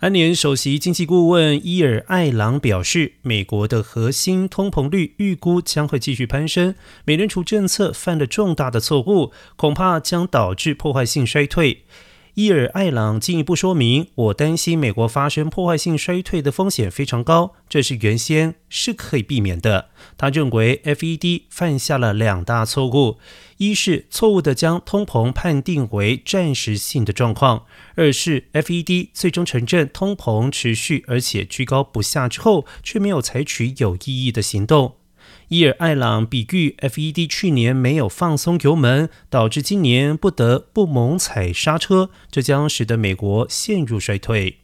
安联首席经济顾问伊尔艾朗表示，美国的核心通膨率预估将会继续攀升，美联储政策犯了重大的错误，恐怕将导致破坏性衰退。伊尔艾朗进一步说明：“我担心美国发生破坏性衰退的风险非常高，这是原先是可以避免的。”他认为，FED 犯下了两大错误：一是错误的将通膨判定为暂时性的状况；二是 FED 最终承认通膨持续而且居高不下之后，却没有采取有意义的行动。伊尔艾朗比喻，FED 去年没有放松油门，导致今年不得不猛踩刹车，这将使得美国陷入衰退。